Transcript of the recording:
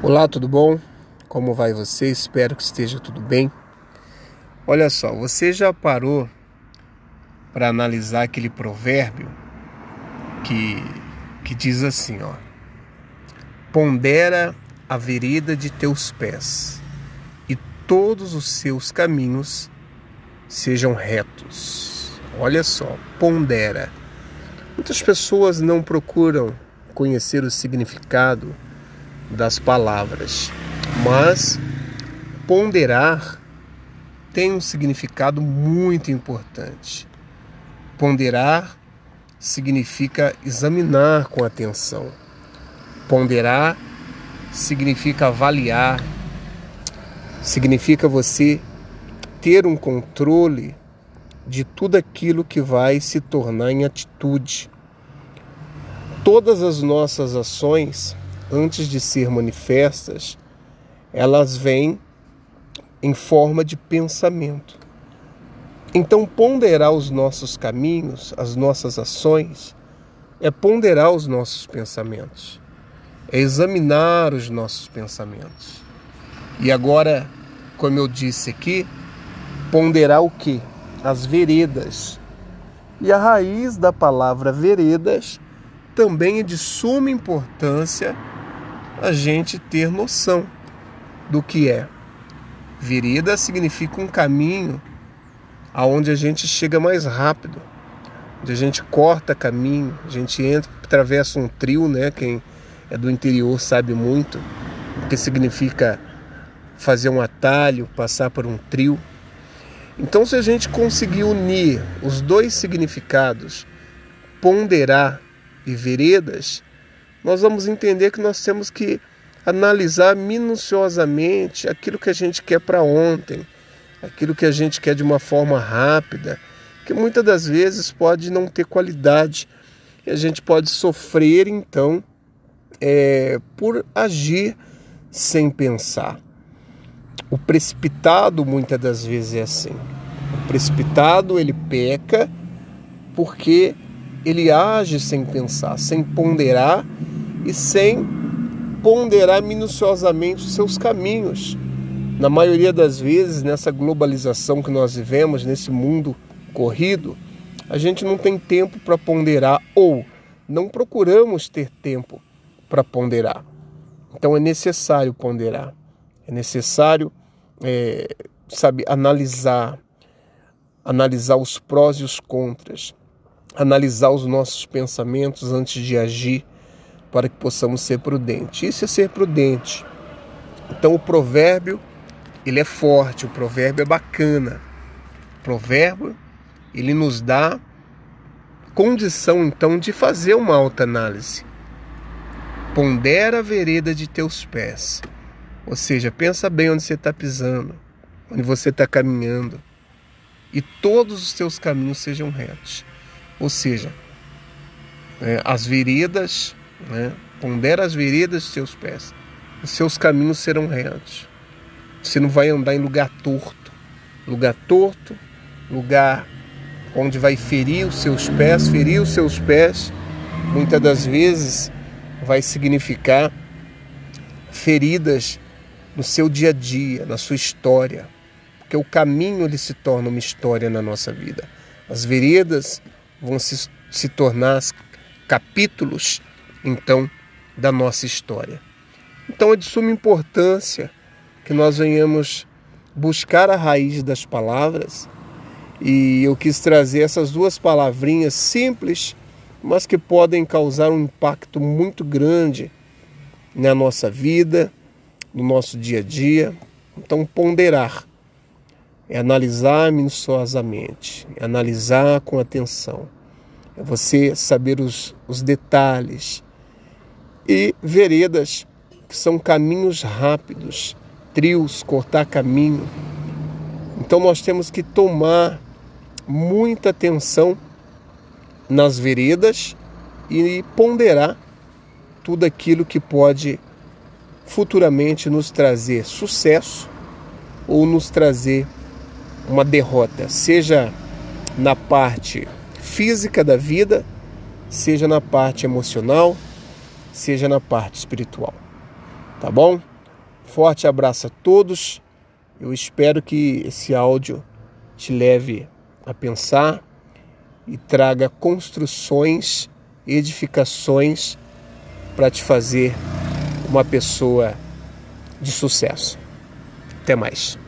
Olá, tudo bom? Como vai você? Espero que esteja tudo bem. Olha só, você já parou para analisar aquele provérbio que, que diz assim, ó: Pondera a vereda de teus pés, e todos os seus caminhos sejam retos. Olha só, pondera. Muitas pessoas não procuram conhecer o significado das palavras, mas ponderar tem um significado muito importante. Ponderar significa examinar com atenção. Ponderar significa avaliar, significa você ter um controle de tudo aquilo que vai se tornar em atitude. Todas as nossas ações antes de ser manifestas, elas vêm em forma de pensamento. Então, ponderar os nossos caminhos, as nossas ações, é ponderar os nossos pensamentos, é examinar os nossos pensamentos. E agora, como eu disse aqui, ponderar o que? As veredas. E a raiz da palavra veredas também é de suma importância a gente ter noção do que é. Vereda significa um caminho aonde a gente chega mais rápido, onde a gente corta caminho, a gente entra, atravessa um trio, né? Quem é do interior sabe muito o que significa fazer um atalho, passar por um trio. Então, se a gente conseguir unir os dois significados, ponderar e veredas, nós vamos entender que nós temos que analisar minuciosamente aquilo que a gente quer para ontem, aquilo que a gente quer de uma forma rápida, que muitas das vezes pode não ter qualidade e a gente pode sofrer então é, por agir sem pensar. O precipitado muitas das vezes é assim. O precipitado ele peca porque ele age sem pensar, sem ponderar e sem ponderar minuciosamente os seus caminhos. Na maioria das vezes, nessa globalização que nós vivemos, nesse mundo corrido, a gente não tem tempo para ponderar ou não procuramos ter tempo para ponderar. Então é necessário ponderar, é necessário é, sabe, analisar, analisar os prós e os contras, analisar os nossos pensamentos antes de agir para que possamos ser prudentes. Isso é ser prudente. Então o provérbio, ele é forte, o provérbio é bacana. O provérbio, ele nos dá condição então de fazer uma alta análise. Pondera a vereda de teus pés. Ou seja, pensa bem onde você está pisando, onde você está caminhando, e todos os teus caminhos sejam retos. Ou seja, é, as veredas, né, pondera as veredas de seus pés, os seus caminhos serão retos. Você não vai andar em lugar torto, lugar torto, lugar onde vai ferir os seus pés, ferir os seus pés, muitas das vezes vai significar feridas no seu dia a dia, na sua história, porque o caminho ele se torna uma história na nossa vida. As veredas vão se, se tornar capítulos, então, da nossa história. Então é de suma importância que nós venhamos buscar a raiz das palavras e eu quis trazer essas duas palavrinhas simples, mas que podem causar um impacto muito grande na nossa vida, no nosso dia a dia. Então, ponderar é analisar minuciosamente, é analisar com atenção, é você saber os, os detalhes e veredas, que são caminhos rápidos, trios, cortar caminho. Então nós temos que tomar muita atenção nas veredas e ponderar tudo aquilo que pode futuramente nos trazer sucesso ou nos trazer uma derrota, seja na parte física da vida, seja na parte emocional, seja na parte espiritual. Tá bom? Forte abraço a todos. Eu espero que esse áudio te leve a pensar e traga construções, edificações para te fazer uma pessoa de sucesso. Até mais.